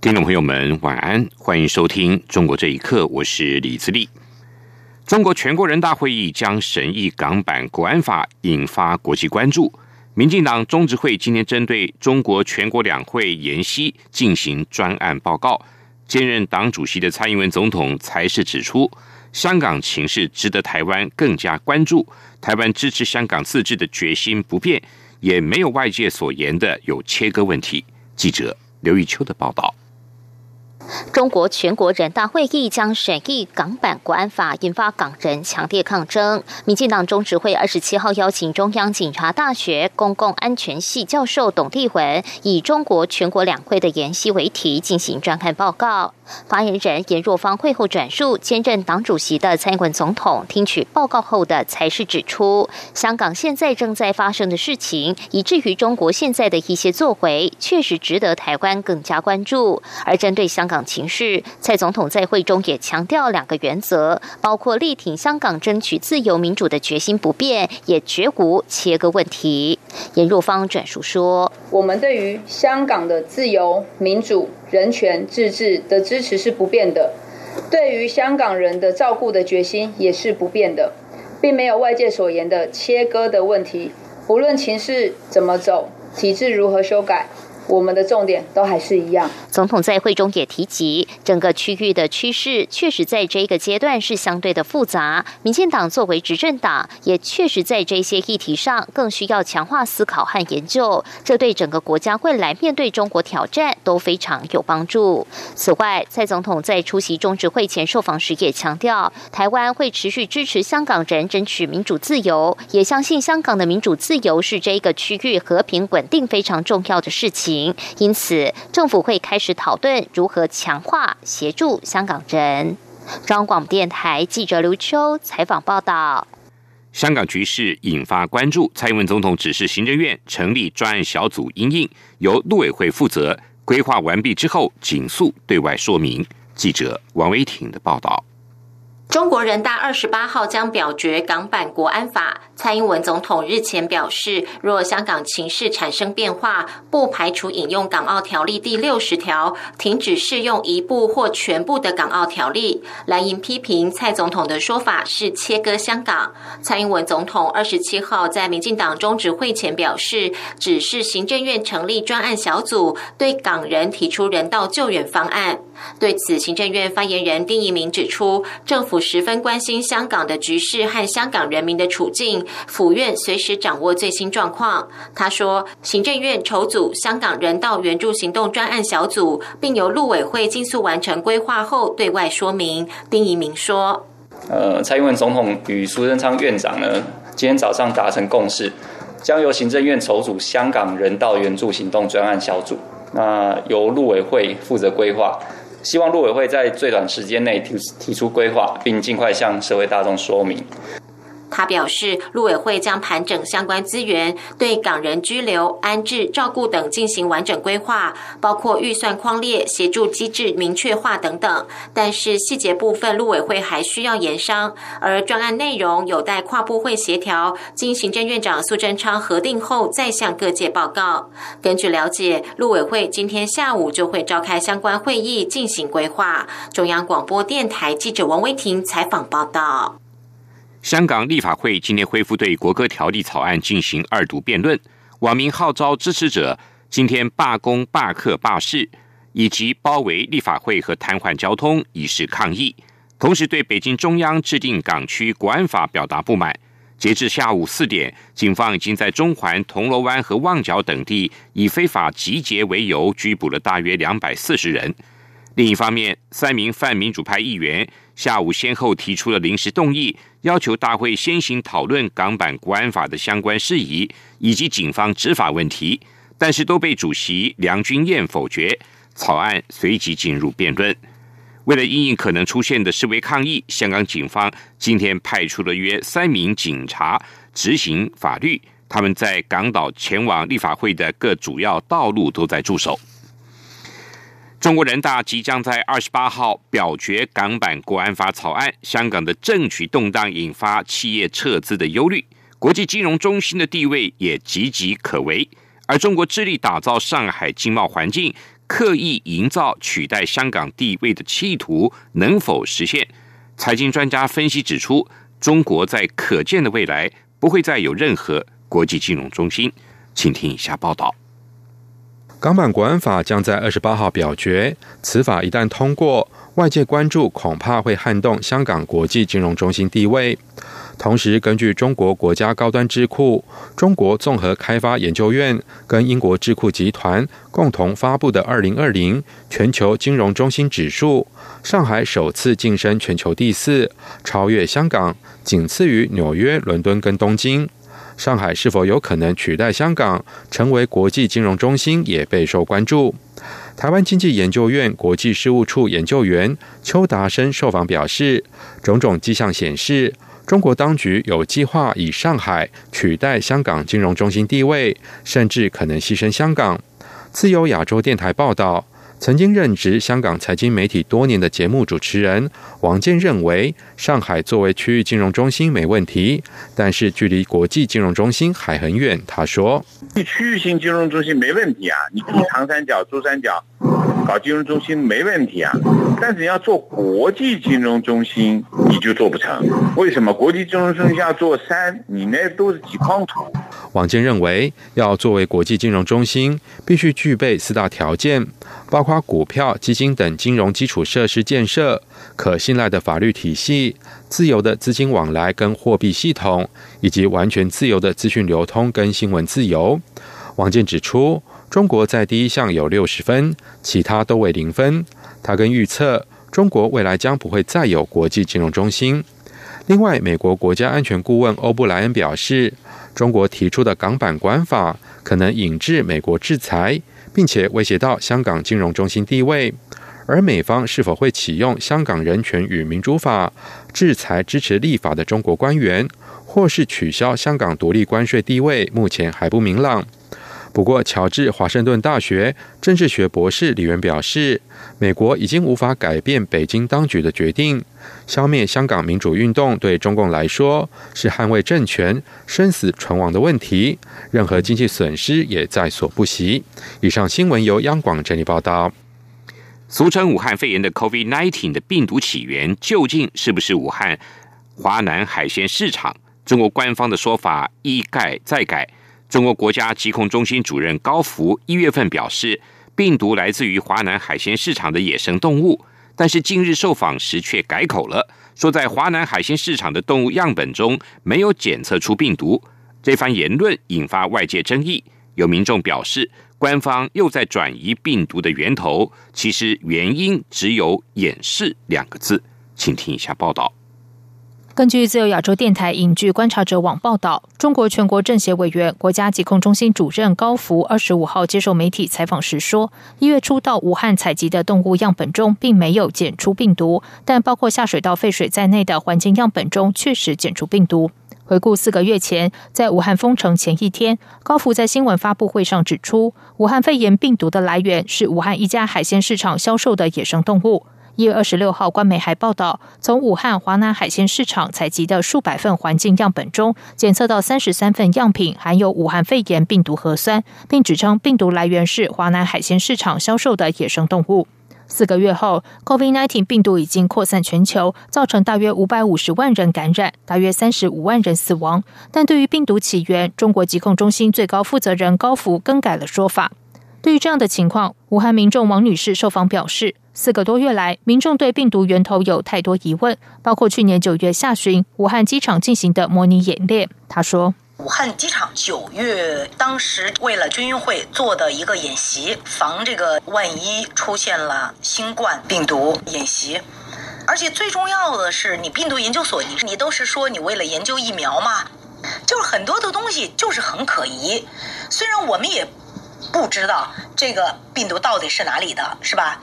听众朋友们，晚安，欢迎收听《中国这一刻》，我是李自立。中国全国人大会议将审议港版国安法，引发国际关注。民进党中执会今天针对中国全国两会延期进行专案报告。兼任党主席的蔡英文总统才是指出，香港情势值得台湾更加关注，台湾支持香港自治的决心不变，也没有外界所言的有切割问题。记者刘玉秋的报道。中国全国人大会议将审议港版国安法，引发港人强烈抗争。民进党中执会二十七号邀请中央警察大学公共安全系教授董立文，以中国全国两会的研习为题进行专刊报告。发言人严若芳会后转述，兼任党主席的蔡英文总统听取报告后的才是指出，香港现在正在发生的事情，以至于中国现在的一些作为，确实值得台湾更加关注。而针对香港情势，蔡总统在会中也强调两个原则，包括力挺香港争取自由民主的决心不变，也绝无切割问题。严若芳转述说：“我们对于香港的自由民主。”人权自治的支持是不变的，对于香港人的照顾的决心也是不变的，并没有外界所言的切割的问题。无论情势怎么走，体制如何修改。我们的重点都还是一样。总统在会中也提及，整个区域的趋势确实在这个阶段是相对的复杂。民进党作为执政党，也确实在这些议题上更需要强化思考和研究。这对整个国家未来面对中国挑战都非常有帮助。此外，蔡总统在出席中执会前受访时也强调，台湾会持续支持香港人争取民主自由，也相信香港的民主自由是这个区域和平稳定非常重要的事情。因此，政府会开始讨论如何强化协助香港人。中央广播电台记者刘秋采访报道。香港局势引发关注，蔡英文总统指示行政院成立专案小组，应应由陆委会负责规划完毕之后，紧速对外说明。记者王维婷的报道。中国人大二十八号将表决港版国安法。蔡英文总统日前表示，若香港情势产生变化，不排除引用港澳条例第六十条，停止适用一部或全部的港澳条例。蓝营批评蔡总统的说法是切割香港。蔡英文总统二十七号在民进党中执会前表示，指示行政院成立专案小组，对港人提出人道救援方案。对此，行政院发言人丁仪明指出，政府十分关心香港的局势和香港人民的处境，府院随时掌握最新状况。他说，行政院筹组香港人道援助行动专案小组，并由陆委会尽速完成规划后对外说明。丁仪明说：“呃，蔡英文总统与苏贞昌院长呢，今天早上达成共识，将由行政院筹组香港人道援助行动专案小组，那由陆委会负责规划。”希望陆委会在最短时间内提提出规划，并尽快向社会大众说明。他表示，陆委会将盘整相关资源，对港人居留、安置、照顾等进行完整规划，包括预算框列、协助机制明确化等等。但是细节部分，陆委会还需要研商，而专案内容有待跨部会协调，经行政院长苏贞昌核定后再向各界报告。根据了解，陆委会今天下午就会召开相关会议进行规划。中央广播电台记者王威婷采访报道。香港立法会今天恢复对国歌条例草案进行二读辩论，网民号召支持者今天罢工、罢课、罢市，以及包围立法会和瘫痪交通，以示抗议。同时对北京中央制定港区国安法表达不满。截至下午四点，警方已经在中环、铜锣湾和旺角等地以非法集结为由拘捕了大约两百四十人。另一方面，三名泛民主派议员下午先后提出了临时动议，要求大会先行讨论港版国安法的相关事宜以及警方执法问题，但是都被主席梁君彦否决。草案随即进入辩论。为了应应可能出现的示威抗议，香港警方今天派出了约三名警察执行法律。他们在港岛前往立法会的各主要道路都在驻守。中国人大即将在二十八号表决港版国安法草案，香港的政局动荡引发企业撤资的忧虑，国际金融中心的地位也岌岌可危。而中国致力打造上海经贸环境，刻意营造取代香港地位的企图能否实现？财经专家分析指出，中国在可见的未来不会再有任何国际金融中心。请听以下报道。港版国安法将在二十八号表决，此法一旦通过，外界关注恐怕会撼动香港国际金融中心地位。同时，根据中国国家高端智库中国综合开发研究院跟英国智库集团共同发布的《二零二零全球金融中心指数》，上海首次晋升全球第四，超越香港，仅次于纽约、伦敦跟东京。上海是否有可能取代香港成为国际金融中心，也备受关注。台湾经济研究院国际事务处研究员邱达生受访表示，种种迹象显示，中国当局有计划以上海取代香港金融中心地位，甚至可能牺牲香港。自由亚洲电台报道。曾经任职香港财经媒体多年的节目主持人王健认为，上海作为区域金融中心没问题，但是距离国际金融中心还很远。他说：“区域性金融中心没问题啊，你住长三角、珠三角。”搞金融中心没问题啊，但是你要做国际金融中心，你就做不成。为什么？国际金融中心要做三，你那都是几筐土。王健认为，要作为国际金融中心，必须具备四大条件，包括股票、基金等金融基础设施建设、可信赖的法律体系、自由的资金往来跟货币系统，以及完全自由的资讯流通跟新闻自由。王健指出。中国在第一项有六十分，其他都为零分。他跟预测，中国未来将不会再有国际金融中心。另外，美国国家安全顾问欧布莱恩表示，中国提出的港版管法可能引致美国制裁，并且威胁到香港金融中心地位。而美方是否会启用《香港人权与民主法》制裁支持立法的中国官员，或是取消香港独立关税地位，目前还不明朗。不过，乔治华盛顿大学政治学博士李元表示，美国已经无法改变北京当局的决定。消灭香港民主运动对中共来说是捍卫政权生死存亡的问题，任何经济损失也在所不惜。以上新闻由央广整理报道。俗称武汉肺炎的 COVID-19 的病毒起源究竟是不是武汉华南海鲜市场？中国官方的说法一改再改。中国国家疾控中心主任高福一月份表示，病毒来自于华南海鲜市场的野生动物，但是近日受访时却改口了，说在华南海鲜市场的动物样本中没有检测出病毒。这番言论引发外界争议，有民众表示，官方又在转移病毒的源头，其实原因只有掩饰两个字。请听一下报道。根据自由亚洲电台影剧观察者网报道，中国全国政协委员、国家疾控中心主任高福二十五号接受媒体采访时说，一月初到武汉采集的动物样本中并没有检出病毒，但包括下水道废水在内的环境样本中确实检出病毒。回顾四个月前，在武汉封城前一天，高福在新闻发布会上指出，武汉肺炎病毒的来源是武汉一家海鲜市场销售的野生动物。一月二十六号，官媒还报道，从武汉华南海鲜市场采集的数百份环境样本中，检测到三十三份样品含有武汉肺炎病毒核酸，并指称病毒来源是华南海鲜市场销售的野生动物。四个月后，COVID-19 病毒已经扩散全球，造成大约五百五十万人感染，大约三十五万人死亡。但对于病毒起源，中国疾控中心最高负责人高福更改了说法。对于这样的情况，武汉民众王女士受访表示。四个多月来，民众对病毒源头有太多疑问，包括去年九月下旬武汉机场进行的模拟演练。他说：“武汉机场九月当时为了军运会做的一个演习，防这个万一出现了新冠病毒演习。而且最重要的是，你病毒研究所，你你都是说你为了研究疫苗嘛，就是很多的东西就是很可疑。虽然我们也不知道这个病毒到底是哪里的，是吧？”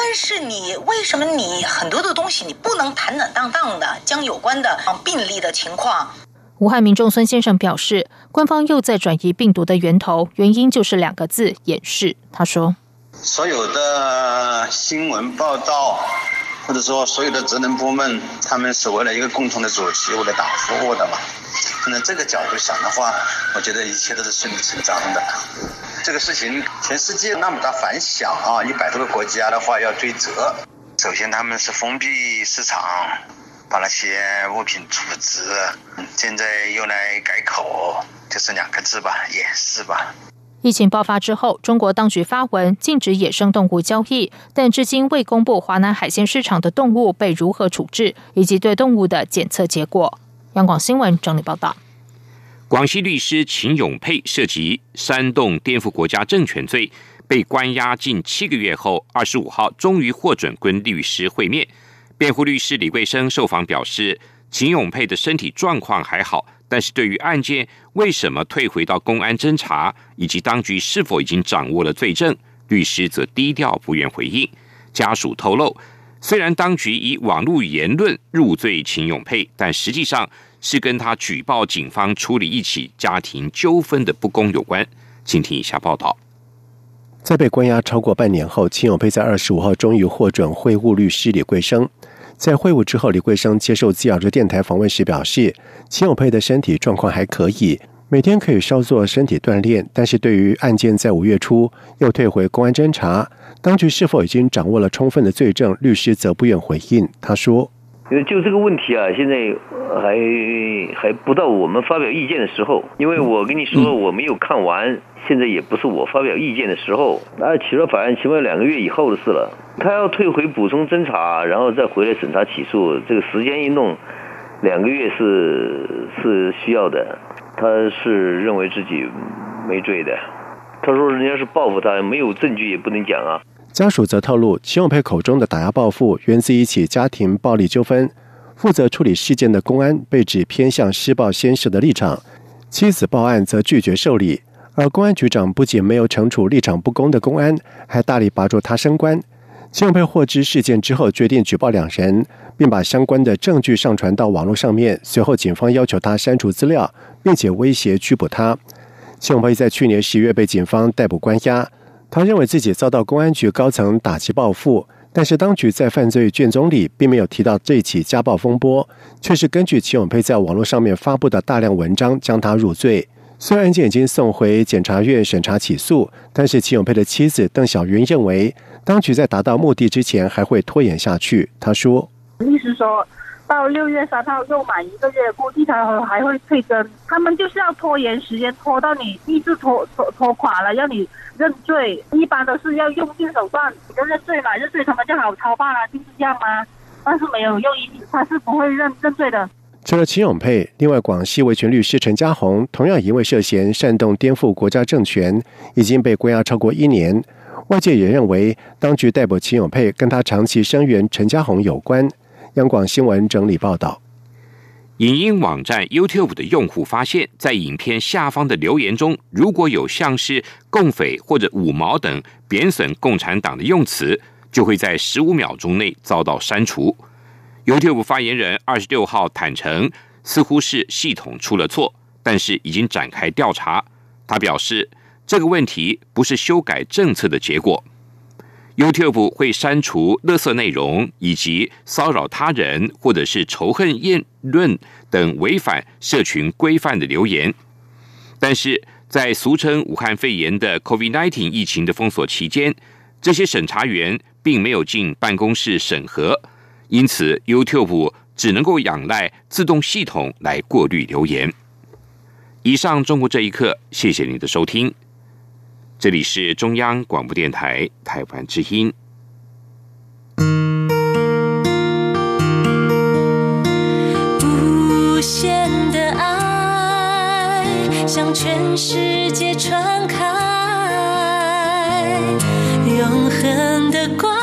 但是你为什么你很多的东西你不能坦坦荡荡的将有关的病例的情况？武汉民众孙先生表示，官方又在转移病毒的源头，原因就是两个字：掩饰。他说：“所有的新闻报道，或者说所有的职能部门，他们是为了一个共同的主题，为了党服务的嘛。从这个角度想的话，我觉得一切都是顺理成章的。”这个事情，全世界那么大反响啊！一百多个国家的话要追责。首先他们是封闭市场，把那些物品处置，现在又来改口，就是两个字吧，掩饰吧。疫情爆发之后，中国当局发文禁止野生动物交易，但至今未公布华南海鲜市场的动物被如何处置，以及对动物的检测结果。央广新闻整理报道。广西律师秦永佩涉及煽动颠覆国家政权罪，被关押近七个月后，二十五号终于获准跟律师会面。辩护律师李桂生受访表示，秦永佩的身体状况还好，但是对于案件为什么退回到公安侦查，以及当局是否已经掌握了罪证，律师则低调不愿回应。家属透露，虽然当局以网络言论入罪秦永佩，但实际上。是跟他举报警方处理一起家庭纠纷的不公有关，请听以下报道。在被关押超过半年后，秦永佩在二十五号终于获准会晤律师李桂生。在会晤之后，李桂生接受自由的电台访问时表示，秦永佩的身体状况还可以，每天可以稍作身体锻炼。但是对于案件在五月初又退回公安侦查，当局是否已经掌握了充分的罪证，律师则不愿回应。他说。因为就这个问题啊，现在还还不到我们发表意见的时候。因为我跟你说，我没有看完，现在也不是我发表意见的时候。那起诉法院起码两个月以后的事了。他要退回补充侦查，然后再回来审查起诉，这个时间一弄，两个月是是需要的。他是认为自己没罪的。他说人家是报复他，没有证据也不能讲啊。家属则透露，秦永佩口中的打压报复源自一起家庭暴力纠纷。负责处理事件的公安被指偏向施暴先生的立场，妻子报案则拒绝受理。而公安局长不仅没有惩处立场不公的公安，还大力拔擢他升官。秦永佩获知事件之后，决定举报两人，并把相关的证据上传到网络上面。随后，警方要求他删除资料，并且威胁拘捕他。秦永佩在去年十月被警方逮捕关押。他认为自己遭到公安局高层打击报复，但是当局在犯罪卷宗里并没有提到这起家暴风波，却是根据齐永佩在网络上面发布的大量文章将他入罪。虽然案件已经送回检察院审查起诉，但是齐永佩的妻子邓小云认为，当局在达到目的之前还会拖延下去。他说：“律师说。”到六月三号又满一个月，估计他还会退更。他们就是要拖延时间，拖到你意志拖拖拖垮了，让你认罪。一般都是要用尽手段，你就认罪嘛，认罪他们就好操办了，就是这样吗？但是没有用，他是不会认认罪的。除了秦永佩，另外广西维权律师陈家宏同样因为涉嫌煽动颠覆国家政权，已经被关押超过一年。外界也认为，当局逮捕秦永佩跟他长期声援陈家宏有关。央广新闻整理报道，影音网站 YouTube 的用户发现，在影片下方的留言中，如果有像是“共匪”或者“五毛”等贬损共产党的用词，就会在十五秒钟内遭到删除。YouTube 发言人二十六号坦诚，似乎是系统出了错，但是已经展开调查。他表示，这个问题不是修改政策的结果。YouTube 会删除勒色内容以及骚扰他人或者是仇恨言论等违反社群规范的留言，但是在俗称武汉肺炎的 COVID-19 疫情的封锁期间，这些审查员并没有进办公室审核，因此 YouTube 只能够仰赖自动系统来过滤留言。以上中国这一刻，谢谢您的收听。这里是中央广播电台台湾之音。无限的爱向全世界传开永恒的光